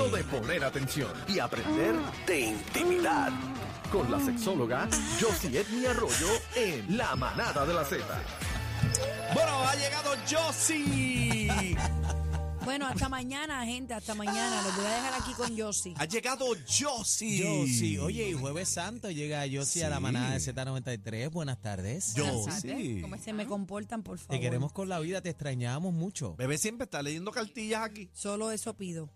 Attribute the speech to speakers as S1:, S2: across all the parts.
S1: Momento de poner atención y aprender de intimidad. Con la sexóloga Josie Edmi Arroyo en La Manada de la Z.
S2: Bueno, ha llegado Josie.
S3: Bueno, hasta mañana, gente, hasta mañana. Los voy a dejar aquí con Yossi.
S2: Ha llegado Josie.
S4: Yo sí, oye, y Jueves Santo llega yo sí a la manada de Z93. Buenas tardes.
S2: Yo
S5: Buenas tardes.
S2: sí.
S5: ¿Cómo
S3: Se me comportan, por favor.
S4: Te queremos con la vida, te extrañamos mucho.
S2: Bebé siempre está leyendo cartillas aquí.
S3: Solo eso pido.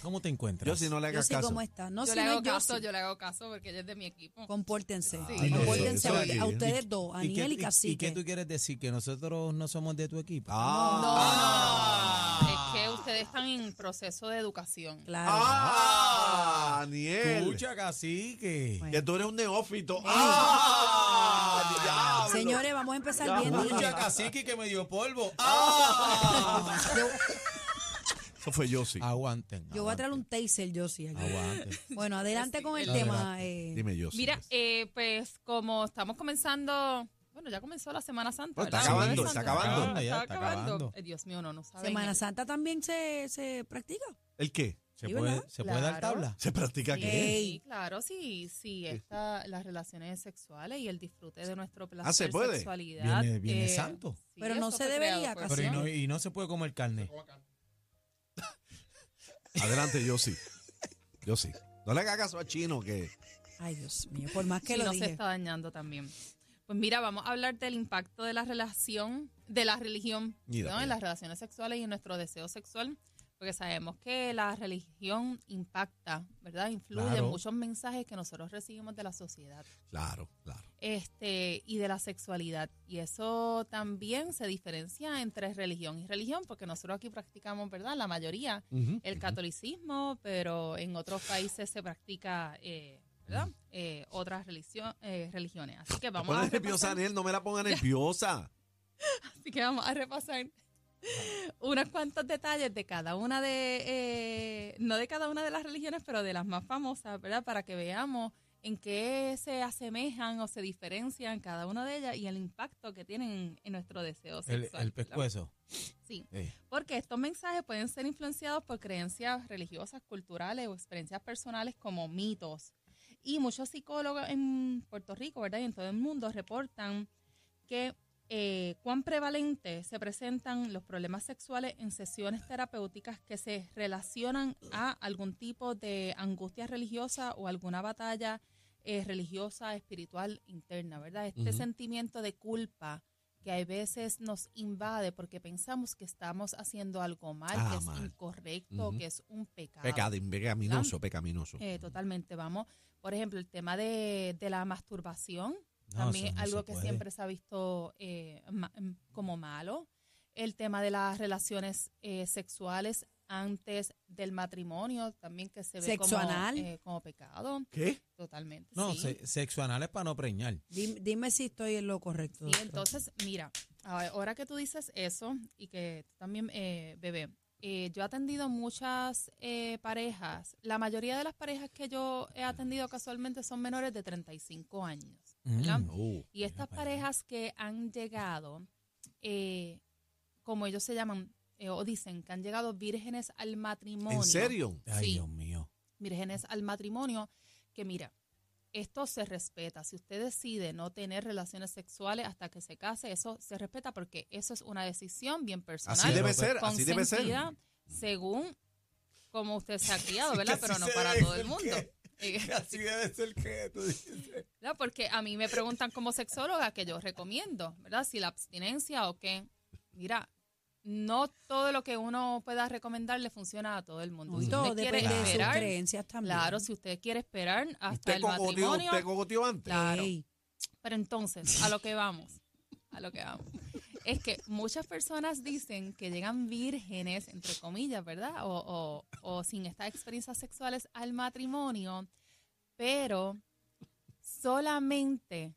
S4: ¿Cómo te encuentras?
S2: Yo si no le hagas caso.
S3: ¿cómo está? No,
S5: yo
S3: si
S5: le
S3: no
S5: hago
S3: es
S5: caso, yo le hago caso porque ella es de mi equipo.
S3: Compórtense.
S5: Sí.
S3: Compórtense
S2: Eso- eso
S3: a ustedes dos,
S4: ¿Y qué,
S3: Aniel y
S4: y- y
S3: Cacique.
S4: qué tú quieres decir? ¿Que nosotros no somos de tu equipo?
S2: Ah.
S5: Es que ustedes están en proceso de educación.
S3: Claro.
S2: Ah, Daniel.
S4: Escucha, cacique.
S3: Bueno.
S2: Que tú eres un neófito. Ah, diablo.
S3: Señores, vamos a empezar
S2: Ya,
S3: bien.
S4: Escucha, cacique, que me dio polvo. ¡Ah!
S2: Eso fue Josie.
S4: Aguanten.
S3: Yo voy a traer un taser, Yossi. aquí.
S4: Aguanten.
S3: Bueno, adelante con el
S4: Adelante.
S3: tema. eh,
S2: Dime Josie.
S5: Mira, eh, pues como estamos comenzando, bueno, ya comenzó la Semana Santa.
S2: Está
S5: ¿verdad?
S2: acabando,
S5: Semana
S2: está
S5: Santa.
S2: acabando.
S4: Ya,
S5: Está
S4: está
S5: acabando.
S4: acabando.
S5: Eh, Dios mío, no, no saben.
S3: Semana Santa también se, se practica.
S2: ¿El qué?
S4: ¿Se,
S3: Sí,
S4: puede,
S3: ¿verdad?
S4: ¿se puede dar
S5: Claro.
S4: tabla?
S2: ¿Se practica qué?
S3: Ey.
S5: Sí, claro, sí, sí, esta, las relaciones sexuales y el disfrute de nuestro placer,
S2: Ah, ¿se puede?
S5: sexualidad.
S4: Viene- viene
S5: eh,
S4: santo.
S5: sí,
S3: Pero no
S5: eso
S3: se
S5: fue
S3: debería,
S5: creado por-.
S4: Pero y no, y no se puede comer carne.
S2: Adelante, Josie. Josie. No le hagas caso a Chino que...
S3: Ay, Dios mío, por más que
S5: Sí,
S3: lo
S5: no se
S3: dije.
S5: está dañando también. Pues mira, vamos a hablar del impacto de la relación, de la religión,
S2: Mira,
S5: ¿no?
S2: mira.
S5: en las relaciones sexuales y en nuestro deseo sexual, porque sabemos que la religión impacta, ¿verdad? Influye
S4: Claro.
S5: en muchos mensajes que nosotros recibimos de la sociedad
S2: Claro, claro.
S5: este y de la sexualidad. Y eso también se diferencia entre religión y religión, porque nosotros aquí practicamos, ¿verdad? La mayoría, el catolicismo, pero en otros países se practica, eh, ¿verdad? Eh, otras religio- eh, religiones. Así que vamos a
S2: nerviosa,
S5: repasar,
S2: Daniel. No me la ponga nerviosa.
S5: así que vamos a repasar unos cuantos detalles de cada una de, eh, no de cada una de las religiones, pero de las más famosas, ¿verdad? Para que veamos en qué se asemejan o se diferencian cada una de ellas y el impacto que tienen en nuestro deseo
S4: El,
S5: sexual.
S4: el
S5: ¿verdad?
S4: pescuezo.
S5: Sí,
S4: Eh.
S5: porque estos mensajes pueden ser influenciados por creencias religiosas, culturales o experiencias personales como mitos. Y muchos psicólogos en Puerto Rico, ¿verdad? Y en todo el mundo reportan que eh, cuán prevalente se presentan los problemas sexuales en sesiones terapéuticas que se relacionan a algún tipo de angustia religiosa o alguna batalla eh, religiosa, espiritual interna, ¿verdad? Este sentimiento de culpa que a veces nos invade porque pensamos que estamos haciendo algo mal,
S2: Ah,
S5: que es
S2: mal.
S5: incorrecto, que es un pecado.
S2: Pecado, pecaminoso, pecaminoso.
S5: Eh, totalmente, vamos. Por ejemplo, el tema de, de la masturbación,
S4: No,
S5: también
S4: no
S5: algo que
S4: puede.
S5: siempre se ha visto eh, ma- em, como malo. El tema de las relaciones eh, sexuales antes del matrimonio, también que se ve
S3: Sexo
S5: como,
S3: anal.
S5: eh, como pecado.
S2: ¿Qué?
S5: Totalmente.
S4: No,
S5: sí.
S4: se- sexo anal es para no preñar.
S3: Dime, dime si estoy en lo correcto. Doctora.
S5: entonces, mira, ahora que tú dices eso y que tú también, eh, bebé, eh, yo he atendido muchas eh, parejas. La mayoría de las parejas que yo he atendido casualmente son menores de 35 años.
S4: Mm.
S2: Oh.
S5: Y estas parejas que han llegado, eh, como ellos se llaman, eh, o dicen que han llegado vírgenes al matrimonio.
S2: ¿En serio?
S4: Ay. Dios mío.
S5: vírgenes al matrimonio, que mira, esto se respeta. Si usted decide no tener relaciones sexuales hasta que se case, eso se respeta porque eso es una decisión bien personal.
S2: Así debe ser, así debe ser.
S5: consentida, Según como usted se ha criado, ¿verdad? Pero no para todo el mundo.
S4: Así debe ser que tú dices.
S5: ¿verdad? Porque a mí me preguntan como sexóloga que yo recomiendo, ¿verdad? Si la abstinencia o qué. Mira, no todo lo que uno pueda recomendar le funciona a todo el mundo. Si usted quiere
S3: de
S5: esperar,
S3: creencias también.
S5: claro, si usted quiere esperar hasta
S2: ¿Usted
S5: el matrimonio,
S2: usted cogoteó antes?
S5: Claro.
S3: Ey,
S5: pero entonces, a lo que vamos, a lo que vamos. Es que muchas personas dicen que llegan vírgenes, entre comillas, ¿verdad? O, o- o sin estas experiencias sexuales al matrimonio, pero solamente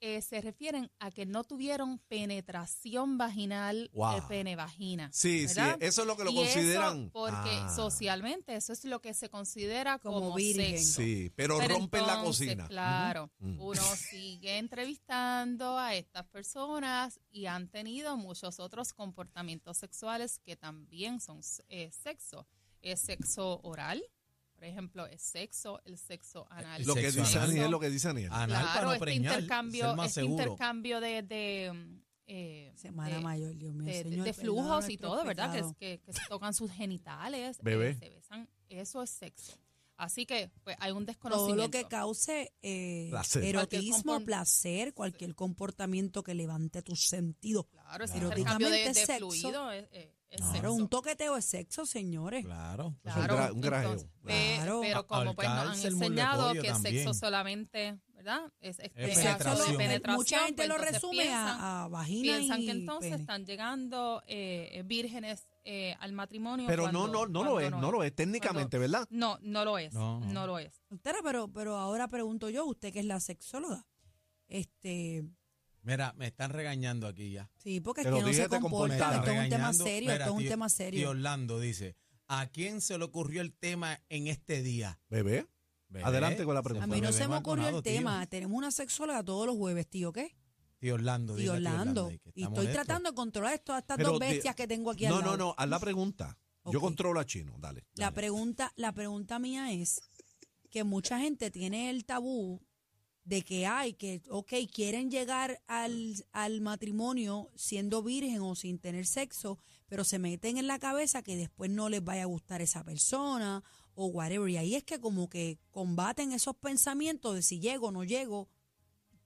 S5: eh, se refieren a que no tuvieron penetración vaginal,
S2: Wow.
S5: eh, pene-vagina.
S2: Sí, sí,
S5: ¿verdad?
S2: eso es lo que lo
S5: Y eso
S2: consideran.
S5: porque
S2: Ah.
S5: socialmente eso es lo que se considera como,
S3: Como virgen.
S5: sexo.
S2: Sí, pero,
S5: Pero
S2: rompen la cocina.
S5: Claro.
S2: Mm.
S5: uno sigue entrevistando a estas personas y han tenido muchos otros comportamientos sexuales que también son eh, sexo. es sexo oral, por ejemplo, es sexo, el sexo anal.
S2: Lo que
S4: Sexo
S2: dice
S4: anal.
S2: Aniel, lo que dice Aniel.
S4: Anal para
S5: Claro,
S4: no
S5: este
S4: preñar,
S5: intercambio,
S4: ser más
S5: este
S4: seguro.
S5: intercambio de, de, eh,
S3: Semana
S5: de-
S3: mayor, Dios mío,
S5: de,
S3: Señor,
S5: de flujos y todo, ¿verdad? Que, que, que se tocan sus genitales, eh,
S2: Bebé.
S5: se besan, eso es sexo. Así que pues hay un
S3: Todo
S5: desconocimiento.
S3: lo que cause eh,
S2: Placer.
S3: erotismo,
S5: Cualquier
S3: placer, cualquier comportamiento que levante tus sentidos.
S5: Claro, ese
S3: Claro.
S5: intercambio de, de
S3: Eróticamente
S5: fluido es,
S3: Claro,
S5: sexo.
S3: un toqueteo es sexo, señores.
S4: Claro.
S2: Eso es un gra- un grajeo.
S5: entonces, pe-
S3: Claro.
S5: Pero como pues nos han
S4: Ahorcarse el
S5: enseñado que sexo
S4: también.
S5: solamente, ¿verdad? Es, es
S4: Es
S3: Sexo
S4: penetración.
S3: lo- eh,
S5: penetración.
S3: mucha gente
S5: pues
S3: lo
S5: entonces
S3: resume
S5: piensan-
S3: a, a vagina
S5: Piensan
S3: y
S5: que entonces
S3: pene.
S5: están llegando eh, vírgenes eh, al matrimonio.
S2: Pero no,
S5: cuando-
S2: no, no lo
S5: cuando
S2: es, no lo es, técnicamente, ¿verdad?
S5: No, no lo es.
S4: No,
S5: No,
S4: no.
S5: lo es.
S3: Doctora, pero, pero ahora pregunto yo, usted que es la sexóloga, este,
S4: Mira, me están regañando aquí ya.
S3: sí, porque es que no
S2: dije,
S3: se comporta, esto es un tema serio, esto es un tema serio.
S4: Orlando dice, ¿a quién se le ocurrió el tema en este día?
S2: Bebé.
S4: Bebé,
S2: Adelante con la
S3: A
S2: pregunta.
S3: mí no
S4: Bebé
S3: se me ocurrió el
S4: tío.
S3: tema, tenemos una sexóloga todos los jueves, tío, ¿qué?
S4: Tío Orlando.
S3: Tío
S4: a
S3: Orlando.
S4: está
S3: Y estoy tratando de controlar todas estas
S2: Pero
S3: dos
S2: de-
S3: bestias que tengo aquí al
S2: No,
S3: lado.
S2: no, no, haz la pregunta. Yo controlo a Chino, dale.
S3: La
S2: dale.
S3: pregunta, la pregunta mía es que mucha gente tiene el tabú de que hay, que, ok, quieren llegar al, al matrimonio siendo virgen o sin tener sexo, pero se meten en la cabeza que después no les vaya a gustar esa persona o whatever. Y ahí es que como que combaten esos pensamientos de si llego o no llego.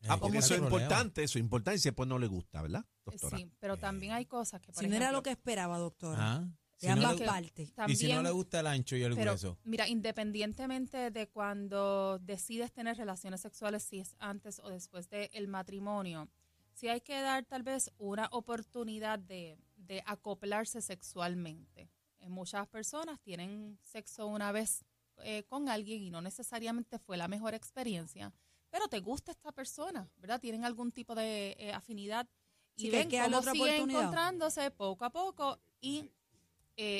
S2: Ah, porque eso es importante, eso es importante y si después no le gusta, ¿verdad, doctora?
S5: Sí, pero también hay cosas que, por
S3: Si no era lo que esperaba, doctora.
S4: Ah,
S3: de
S4: si
S3: ambas partes.
S4: y
S5: también,
S4: si no le gusta el ancho y el
S5: pero
S4: hueso.
S5: mira, independientemente de cuando decides tener relaciones sexuales, si es antes o después del matrimonio, sí hay que dar tal vez una oportunidad de, de acoplarse sexualmente. Eh, muchas personas tienen sexo una vez eh, con alguien y no necesariamente fue la mejor experiencia, pero te gusta esta persona, ¿verdad? Tienen algún tipo de eh, afinidad y
S3: Sí,
S5: ven
S3: que
S5: cómo
S3: otra oportunidad.
S5: encontrándose poco a poco y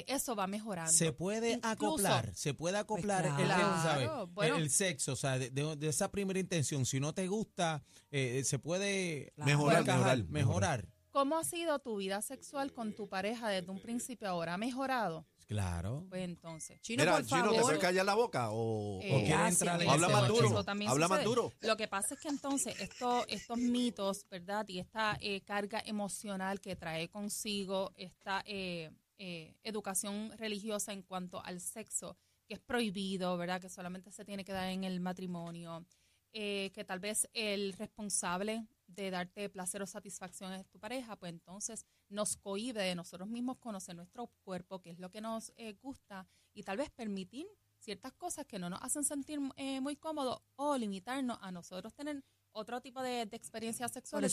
S5: eh, eso va mejorando.
S4: Se puede
S5: Incluso-
S4: acoplar, se puede acoplar
S3: Pues
S4: el,
S3: claro.
S4: ¿sabe?
S5: Claro, bueno.
S4: el, el sexo, o sea, de, de- de esa primera intención. Si no te gusta, eh, se puede
S3: Claro.
S2: Mejorar,
S4: encajar,
S2: mejorar,
S4: mejorar.
S5: ¿Cómo ha sido tu vida sexual con tu pareja desde un principio ahora? ¿Ha mejorado?
S4: Claro.
S5: Pues entonces.
S3: Chino,
S2: Mira,
S3: por
S2: Chino, ¿te
S3: favor.
S2: puedes callar la boca o,
S5: Eh,
S2: o-
S4: quiere
S3: gracias.
S4: entrar en
S2: habla más duro? Habla más duro.
S5: Lo que pasa es que entonces esto, estos mitos, ¿verdad? Y esta eh, carga emocional que trae consigo esta eh, eh, educación religiosa en cuanto al sexo, que es prohibido, ¿verdad? Que solamente se tiene que dar en el matrimonio, eh, que tal vez el responsable de darte placer o satisfacción es tu pareja, pues entonces nos cohíbe de nosotros mismos conocer nuestro cuerpo, que es lo que nos eh, gusta, y tal vez permitir ciertas cosas que no nos hacen sentir eh, muy cómodos o limitarnos a nosotros tener otro tipo de, de experiencias sexuales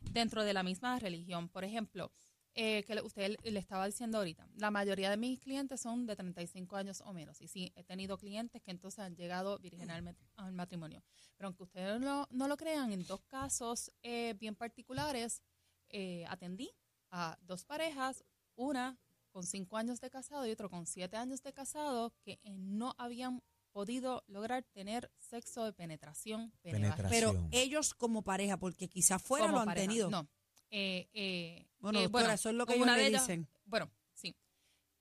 S5: dentro de la misma religión. Por ejemplo, eh, que le- usted le- estaba diciendo ahorita, la mayoría de mis clientes son de 35 años o menos. Y sí, he tenido clientes que entonces han llegado virgen al, mat- al matrimonio. Pero aunque ustedes no, no lo crean, en dos casos eh, bien particulares, eh, atendí a dos parejas, una con cinco años de casado y otro con siete años de casado, que eh, no habían podido lograr tener sexo de penetración. pene
S4: Penetración.
S3: Pero ellos como pareja, porque quizás fuera
S5: como
S3: lo han
S5: pareja.
S3: tenido.
S5: No. Eh, eh,
S3: Bueno,
S5: eh,
S3: doctora, eso es lo que ellos le
S5: ellas-
S3: dicen.
S5: Bueno, sí.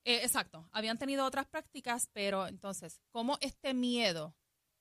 S5: Eh, exacto. Habían tenido otras prácticas, pero entonces, ¿cómo este miedo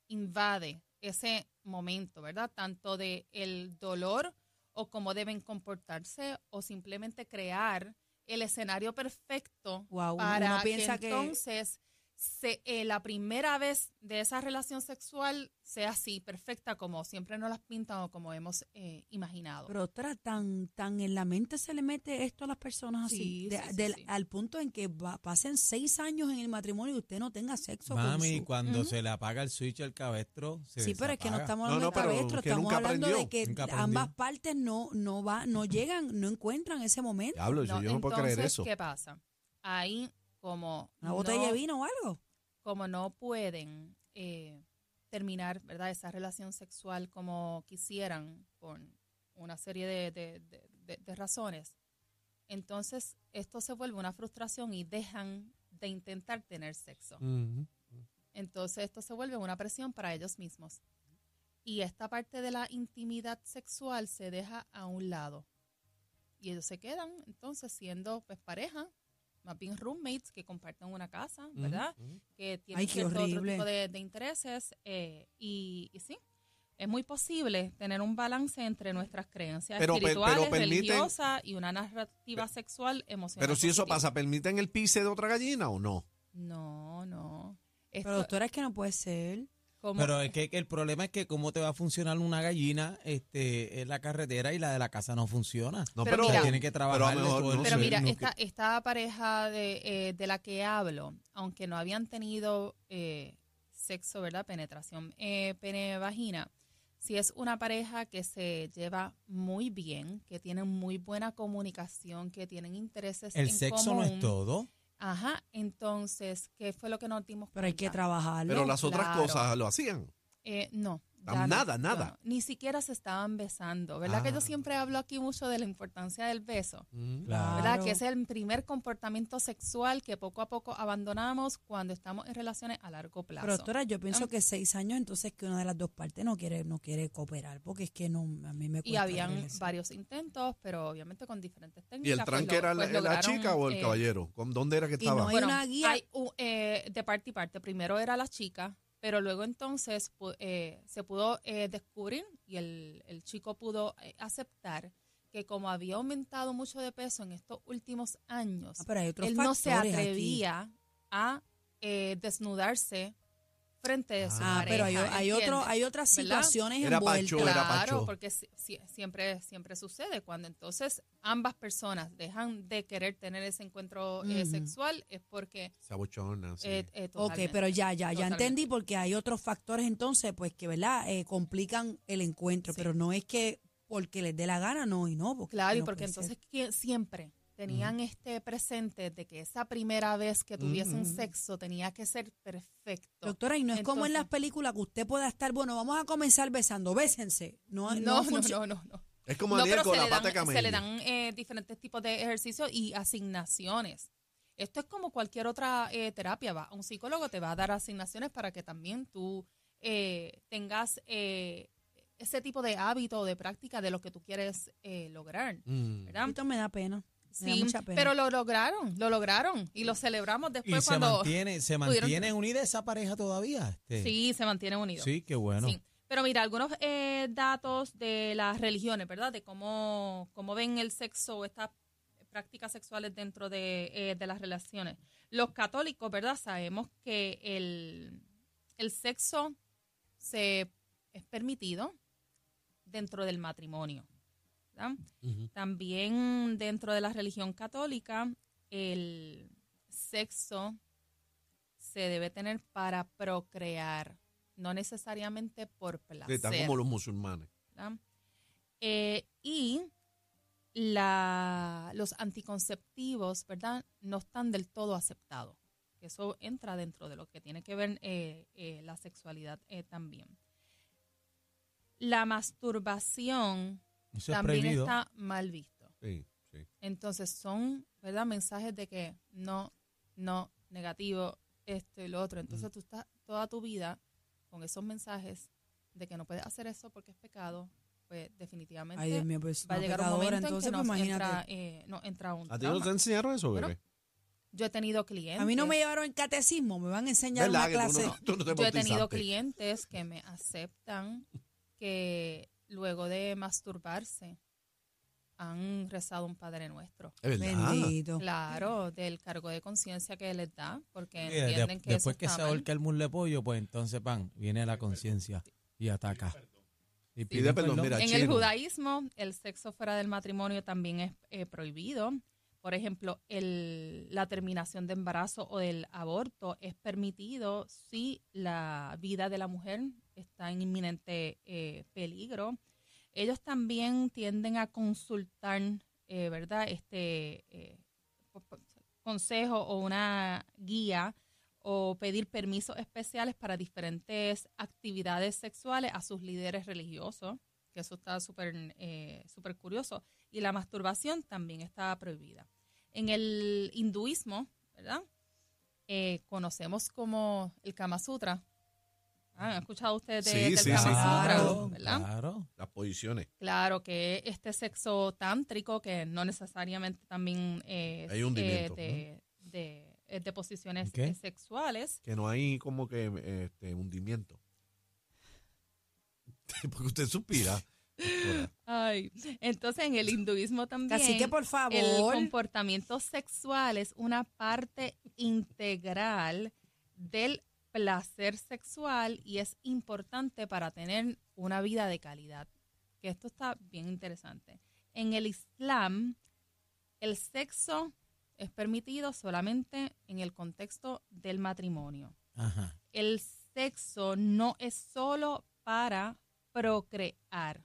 S5: invade ese momento, verdad? Tanto de el dolor o cómo deben comportarse o simplemente crear el escenario perfecto
S3: Wow, uno
S5: para
S3: piensa
S5: que- entonces se, eh, la primera vez de esa relación sexual sea así, perfecta, como siempre nos las pintan o como hemos eh, imaginado.
S3: Pero doctora, tan, tan en la mente se le mete esto a las personas así,
S5: Sí,
S3: de-
S5: sí, sí,
S3: del-
S5: sí.
S3: al punto en que va- pasen seis años en el matrimonio y usted no tenga sexo con
S4: Mami,
S3: su...
S4: cuando se le apaga el switch al cabestro, se
S3: Sí, pero es que no estamos hablando
S2: no,
S3: de cabestro,
S2: que
S3: estamos hablando
S2: aprendió,
S3: de que ambas partes no, no va, no llegan, no encuentran ese momento.
S2: Diablo, yo no puedo creer
S5: entonces,
S2: eso.
S5: ¿Qué pasa? Ahí, como
S3: Una botella
S5: no,
S3: de vino o algo.
S5: como no pueden eh, terminar, ¿verdad? Esa relación sexual como quisieran por una serie de, de- de- de- de razones, entonces esto se vuelve una frustración y dejan de intentar tener sexo. Entonces esto se vuelve una presión para ellos mismos. Y esta parte de la intimidad sexual se deja a un lado. Y ellos se quedan entonces siendo pues pareja más bien roommates que comparten una casa, ¿verdad? Que tienen
S3: Ay, qué
S5: cierto otro
S3: horrible.
S5: tipo de, de intereses eh, y, y sí. Es muy posible tener un balance entre nuestras creencias
S2: Pero pe- pero
S5: espirituales,
S2: permiten-
S5: religiosas y una narrativa sexual emocional.
S2: Pero si eso pasa, ¿permiten el pise de otra gallina o no?
S5: No, no. Esto,
S3: Pero doctora, es que no puede ser.
S4: Pero es que, el problema es que cómo te va a funcionar una gallina este, en la carretera y la de la casa no funciona.
S2: No,
S5: Pero
S2: pero,
S5: mira-
S4: tiene que
S2: pero
S4: trabajar.
S2: lo mejor, no
S5: Pero mira, esta, esta pareja de, eh, de la que hablo, aunque no habían tenido eh, sexo, ¿verdad? Penetración eh, pene-vagina, si es una pareja que se lleva muy bien, que tienen muy buena comunicación, que tienen intereses
S4: el
S5: en
S4: sexo no es todo.
S5: Ajá, entonces, ¿qué fue lo que nos dimos
S3: Pero hay que trabajarlo.
S2: pero las otras
S5: claro.
S2: cosas lo hacían.
S5: Eh, no.
S2: Ah,
S5: ya
S2: nada, nada.
S5: no. Ni siquiera se estaban besando, ¿verdad? Que
S2: Ah.
S5: yo siempre hablo aquí mucho de la importancia del beso.
S2: Mm.
S4: Claro.
S5: ¿verdad? Que es el primer comportamiento sexual que poco a poco abandonamos cuando estamos en relaciones a largo plazo.
S3: Pero doctora, yo pienso
S5: Ah.
S3: que seis años, entonces que una de las dos partes no quiere, no quiere cooperar, porque es que no, a mí me
S5: y
S3: cuesta
S5: habían
S3: creer eso.
S5: varios intentos, pero obviamente con diferentes
S2: ¿Y
S5: técnicas.
S2: el
S5: pues
S2: tranque era la,
S5: pues
S2: la
S5: lograron,
S2: chica o el
S5: eh,
S2: caballero? ¿Con ¿Dónde era que
S3: Y no
S2: estaba?
S3: hay
S5: Bueno,
S3: una guía.
S5: hay eh, de parte y parte. Primero era la chica, pero luego entonces eh, se pudo eh, descubrir y el, el chico pudo eh, aceptar que como había aumentado mucho de peso en estos últimos años,
S3: Ah, pero hay otros
S5: él no se
S3: aquí.
S5: atrevía a eh, desnudarse frente de su
S3: Ah,
S5: pareja.
S3: pero hay, hay hay otras
S5: ¿Verdad?
S3: situaciones
S2: Era
S3: envueltas.
S2: Pacho, era
S5: Claro, porque si- si- siempre, siempre sucede cuando entonces ambas personas dejan de querer tener ese encuentro eh, sexual es porque
S2: Se abochona, sí.
S5: eh, eh,
S3: Ok, pero ya, ya, ya
S5: Totalmente.
S3: entendí porque hay otros factores entonces, pues que, ¿verdad? Eh, complican el encuentro,
S5: Sí.
S3: pero no es que porque les dé la gana, no, y no. Porque
S5: Claro, y
S3: no
S5: porque entonces que siempre tenían este presente de que esa primera vez que tuviesen sexo tenía que ser perfecto.
S3: Doctora, y no es como en las películas que usted pueda estar, bueno, vamos a comenzar besando, bésense. No,
S5: no,
S3: no,
S5: no.
S2: Es como
S5: No, pero
S2: con
S5: se
S2: la
S5: le,
S2: pata de
S5: dan,
S2: camello.
S5: se le dan eh, diferentes tipos de ejercicios y asignaciones. Esto es como cualquier otra eh, terapia. Va. Un psicólogo te va a dar asignaciones para que también tú eh, tengas eh, ese tipo de hábito o de práctica de lo que tú quieres eh, lograr.
S2: Mm.
S5: ¿verdad?
S3: Esto me da pena. Me da
S5: Sí,
S3: mucha pena.
S5: pero lo lograron, lo lograron y lo celebramos
S4: Y
S5: después
S4: se
S5: cuando
S4: mantiene, se
S5: pudieron-
S4: mantiene unida esa pareja todavía. Este.
S5: sí se mantienen unidos.
S4: Sí, qué bueno.
S5: Sí. Pero mira, algunos eh, datos de las religiones, ¿verdad? De cómo, cómo ven el sexo o estas prácticas sexuales dentro de, eh, de las relaciones. Los católicos, ¿verdad? Sabemos que el, el sexo se es permitido dentro del matrimonio. También dentro de la religión católica, el sexo se debe tener para procrear, no necesariamente por placer.
S2: están como los musulmanes.
S5: Eh, y la, los anticonceptivos, ¿verdad? No están del todo aceptados. Eso entra dentro de lo que tiene que ver eh, eh, la sexualidad también. La masturbación
S4: Eso es
S5: también
S4: prohibido.
S5: está mal visto.
S2: Sí, sí.
S5: Entonces son, ¿verdad? Mensajes de que no, no, negativo, esto y lo otro. Entonces tú estás toda tu vida con esos mensajes de que no puedes hacer eso porque es pecado, pues definitivamente
S3: Ay, Dios mío, pues
S5: va a llegar un momento
S3: entonces,
S5: en que
S3: pues
S5: entra,
S3: imagínate.
S5: eh, nos entra un
S2: ¿A ti no te enseñaron eso,
S5: Bueno,
S2: bebé?
S5: Yo he tenido clientes.
S3: A mí no me llevaron en catecismo, me van a enseñar
S2: ¿Verdad
S3: una
S2: tú
S3: clase.
S2: no, tú no
S5: Yo he tenido clientes que me aceptan que luego de masturbarse han rezado un Padre Nuestro.
S2: Es verdad.
S3: Bendito.
S5: Claro, del cargo de conciencia que les da, porque
S4: Sí, de-
S5: entienden que
S4: después
S5: eso
S4: que
S5: está
S4: se ahorca el musle pollo, pues entonces, pan, viene la conciencia y ataca. Y
S2: Pide perdón, mira,
S5: En el judaísmo, el sexo fuera del matrimonio también es eh, prohibido. Por ejemplo, el, la terminación de embarazo o del aborto es permitido si la vida de la mujer está en inminente eh, peligro. Ellos también tienden a consultar, eh, ¿verdad? Este eh, consejo o una guía o pedir permisos especiales para diferentes actividades sexuales a sus líderes religiosos, que eso está súper eh, súper curioso. Y la masturbación también está prohibida. En el hinduismo, ¿verdad? Conocemos como el Kama Sutra. Ah, ¿Han escuchado ustedes de-
S2: Sí,
S5: del
S2: sí,
S5: Kama
S2: sí.
S5: Sutra?
S4: Claro,
S5: ¿verdad?
S4: claro.
S2: Las posiciones.
S5: Claro, que este sexo tántrico, que no necesariamente también es
S2: Hay hundimiento,
S5: eh, de- de, eh, de posiciones
S4: ¿Qué?
S5: eh, sexuales.
S2: Que no hay como que este, hundimiento. Porque usted suspira.
S5: Ay, entonces en el hinduismo también.
S3: Así que por
S5: El
S3: favor,
S5: comportamiento sexual es una parte integral del placer sexual y es importante para tener una vida de calidad. Que esto está bien interesante. En el Islam, el sexo es permitido solamente en el contexto del matrimonio.
S4: Ajá.
S5: El sexo no es solo para procrear.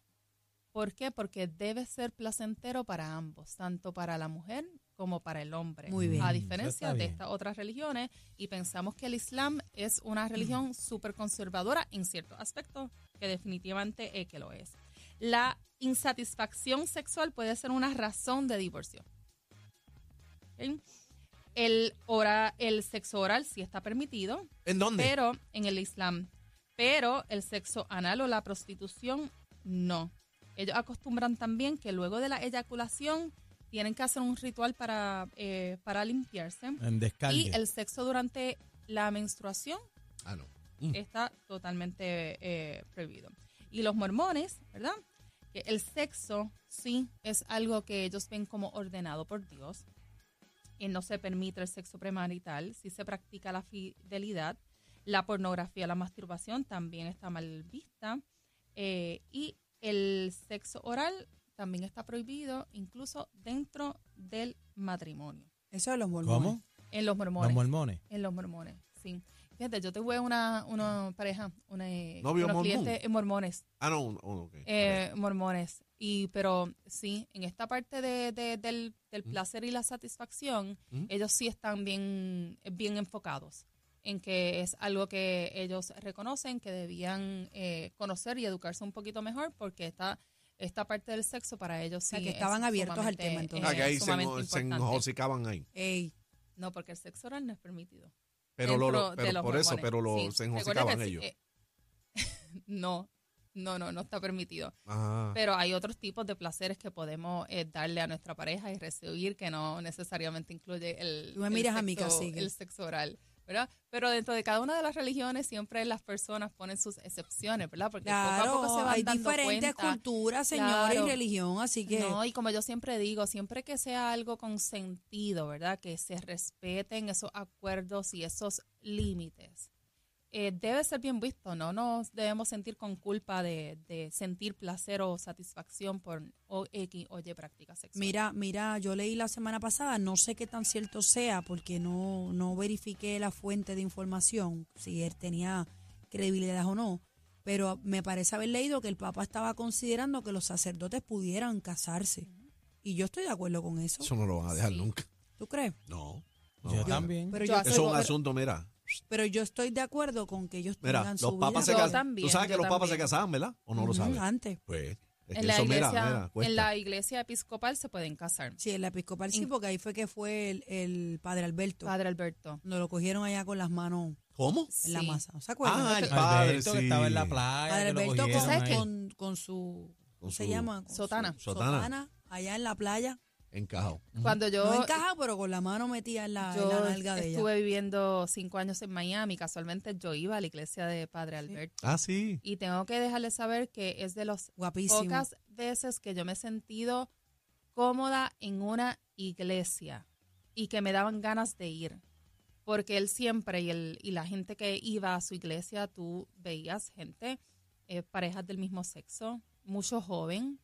S5: ¿Por qué? Porque debe ser placentero para ambos, tanto para la mujer como para el hombre.
S3: Muy bien.
S5: A
S4: Mm,
S5: diferencia de estas otras religiones, y pensamos que el Islam es una religión súper conservadora en ciertos aspectos, que definitivamente es que lo es. La insatisfacción sexual puede ser una razón de divorcio. El, ora- el sexo oral sí está permitido,
S2: ¿En dónde?
S5: pero en el Islam. Pero el sexo anal o la prostitución, no. Ellos acostumbran también que luego de la eyaculación tienen que hacer un ritual para, eh, para limpiarse.
S4: En descargue.
S5: Y el sexo durante la menstruación
S2: ah, no. Mm.
S5: está totalmente eh, prohibido. Y los mormones, ¿verdad? Que el sexo sí es algo que ellos ven como ordenado por Dios. Y no se permite el sexo premarital, sí se practica la fidelidad. La pornografía, la masturbación también está mal vista. Eh, y el sexo oral también está prohibido, incluso dentro del matrimonio.
S3: eso es los mormones.
S4: ¿Cómo?
S5: En los mormones.
S4: Los mormones.
S5: En los mormones, sí. Fíjate, yo tuve una, una pareja, una,
S2: ¿Novio
S5: unos
S2: mormón?
S5: clientes eh, mormones,
S2: Ah, no. un- un- ok.
S5: eh, mormones. Y, pero sí, en esta parte de, de- del, del
S2: Mm.
S5: placer y la satisfacción,
S2: Mm.
S5: ellos sí están bien, bien enfocados en que es algo que ellos reconocen que debían eh, conocer y educarse un poquito mejor porque esta, esta parte del sexo para ellos sí
S3: sea, que
S5: es
S3: estaban abiertos al tema, entonces.
S2: Ah, que ahí se, enjo- se ahí.
S3: Ey,
S5: No, porque el sexo oral no es permitido.
S2: Pero, lo, pero por eso, pero lo,
S5: Sí.
S2: se
S5: sí,
S2: ellos.
S5: eh, no, no, no, no está permitido.
S2: Ajá.
S5: Pero hay otros tipos de placeres que podemos eh, darle a nuestra pareja y recibir que no necesariamente incluye el,
S3: Tú me
S5: el
S3: miras a mí,
S5: sexo, el sexo oral. ¿Verdad? Pero dentro de cada una de las religiones siempre las personas ponen sus excepciones, ¿verdad? Porque poco a poco se van
S3: hay
S5: dando
S3: diferentes
S5: cuenta.
S3: culturas, señores,
S5: Claro.
S3: y religión, así que
S5: No, y como yo siempre digo, siempre que sea algo con sentido, ¿verdad? Que se respeten esos acuerdos y esos límites. Eh, debe ser bien visto, no nos debemos sentir con culpa de, de sentir placer o satisfacción por o X o Y práctica sexual.
S3: Mira, mira, yo leí la semana pasada, no sé qué tan cierto sea, porque no, no verifiqué la fuente de información, si él tenía credibilidad o no, pero me parece haber leído que el Papa estaba considerando que los sacerdotes pudieran casarse. Y yo estoy de acuerdo con eso.
S2: Eso no lo van a dejar
S5: Sí.
S2: nunca.
S3: ¿Tú crees?
S2: No. no
S4: Yo también.
S3: Pero
S5: Yo
S3: yo,
S5: hace-
S2: Eso es un asunto, mira.
S3: Pero yo estoy de acuerdo con que ellos
S2: Mira,
S3: tengan
S2: los
S3: su
S2: papas se
S3: vida.
S2: Casaban.
S5: también,
S2: ¿Tú sabes que los papas se casaban, verdad? ¿O no lo sabes?
S3: Antes.
S2: Pues, es que
S5: en, la iglesia,
S2: mira, mira, cuesta.
S5: en la iglesia episcopal se pueden casar.
S3: Sí, el episcopal sí,
S5: En-
S3: porque ahí fue que fue el, el padre Alberto.
S5: Padre Alberto.
S3: Nos lo cogieron allá con las manos
S2: ¿Cómo?
S3: en la
S5: Sí.
S3: masa. ¿No se acuerdan?
S2: Ah, el
S5: Alberto,
S2: padre,
S4: Alberto, que
S2: sí.
S4: estaba en la playa.
S3: Padre
S4: que lo
S3: Alberto con, su, ¿cómo se llama? Con su
S5: sotana.
S2: Sotana.
S3: allá en la playa.
S2: Encajado.
S5: Cuando yo
S3: no encajado, pero con la mano metida en la, en
S5: Yo
S3: la nalga de ella.
S5: estuve viviendo cinco años en Miami. Casualmente yo iba a la iglesia de Padre Alberto.
S2: Ah, sí.
S5: Y tengo que dejarle saber que es de las pocas veces que yo me he sentido cómoda en una iglesia y que me daban ganas de ir. Porque él siempre y, el, y la gente que iba a su iglesia, tú veías gente, eh, parejas del mismo sexo, mucho joven.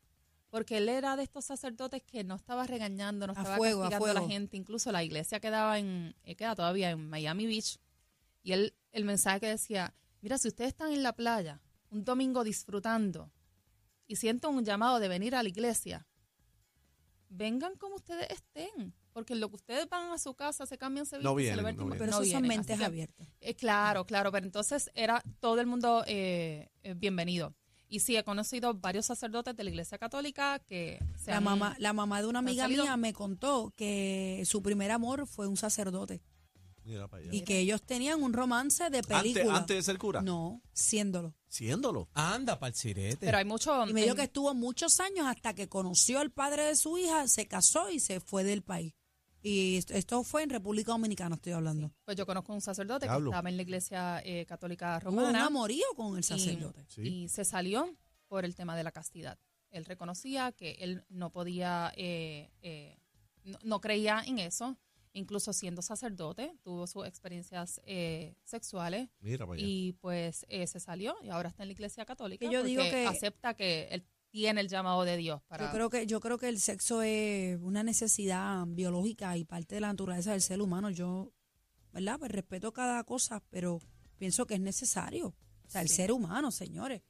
S5: Porque él era de estos sacerdotes que no estaba regañando, no
S3: A
S5: estaba
S3: fuego, a
S5: la gente. Incluso la iglesia quedaba en, eh, queda todavía en Miami Beach. Y él, el mensaje que decía, mira, si ustedes están en la playa un domingo disfrutando y sienten un llamado de venir a la iglesia, vengan como ustedes estén. Porque en lo que ustedes van a su casa, se cambian, se,
S2: No
S5: visten, se
S2: vienen,
S5: levantan,
S2: no vienen.
S3: pero
S5: no
S3: son
S5: vienen.
S3: mentes
S5: Así que,
S3: abiertas.
S5: eh, claro, claro, pero entonces era todo el mundo eh, eh, bienvenido. Y sí, he conocido varios sacerdotes de la iglesia católica que se
S3: La
S5: han-
S3: mamá, la mamá de una
S5: ¿Han
S3: amiga
S5: salido?
S3: mía me contó que su primer amor fue un sacerdote
S2: Mira para allá.
S3: y que ellos tenían un romance de película.
S2: antes de ser cura.
S3: No, siéndolo.
S2: Siéndolo.
S4: Anda, para el sirete.
S5: Pero hay mucho...
S3: Y me dijo
S5: en-
S3: que estuvo muchos años hasta que conoció al padre de su hija, se casó y se fue del país. Y esto- esto fue en República Dominicana, estoy hablando.
S5: Pues yo conozco un sacerdote
S2: Diablo.
S5: que estaba en la iglesia eh, católica
S3: Hubo un
S5: romana.
S3: amorío con el
S5: y-
S3: sacerdote.
S2: Sí.
S5: Y, se salió por el tema de la castidad. Él reconocía que él no podía, eh, eh, no, no creía en eso, incluso siendo sacerdote, tuvo sus experiencias eh, sexuales
S2: Mira para allá.
S5: y pues eh, se salió y ahora está en la iglesia católica
S3: Que yo digo
S5: porque
S3: que-
S5: acepta que él tiene el llamado de Dios para
S3: Yo creo que yo creo que el sexo es una necesidad biológica y parte de la naturaleza del ser humano. Yo, ¿verdad? Pues respeto cada cosa, pero pienso que es necesario. O sea, el ser humano, señores.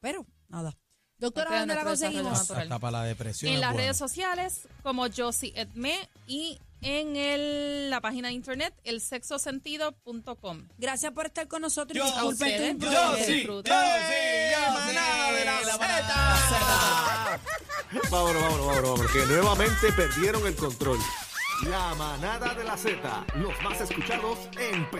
S3: Pero nada. Doctora, ¿dónde la conseguimos?
S4: Hasta para la depresión.
S5: en las
S4: bueno.
S5: redes sociales como Josie Edme y en el, la página de internet elsexosentido.com.
S3: Gracias por estar con nosotros. y
S4: Yo
S3: disculpe
S5: sí, yo
S3: improviso.
S5: sí. disfruten.
S4: manada de la
S1: Vámonos, vámonos, vámonos, vámonos, que nuevamente perdieron el control. La manada de la Z, los más escuchados en P.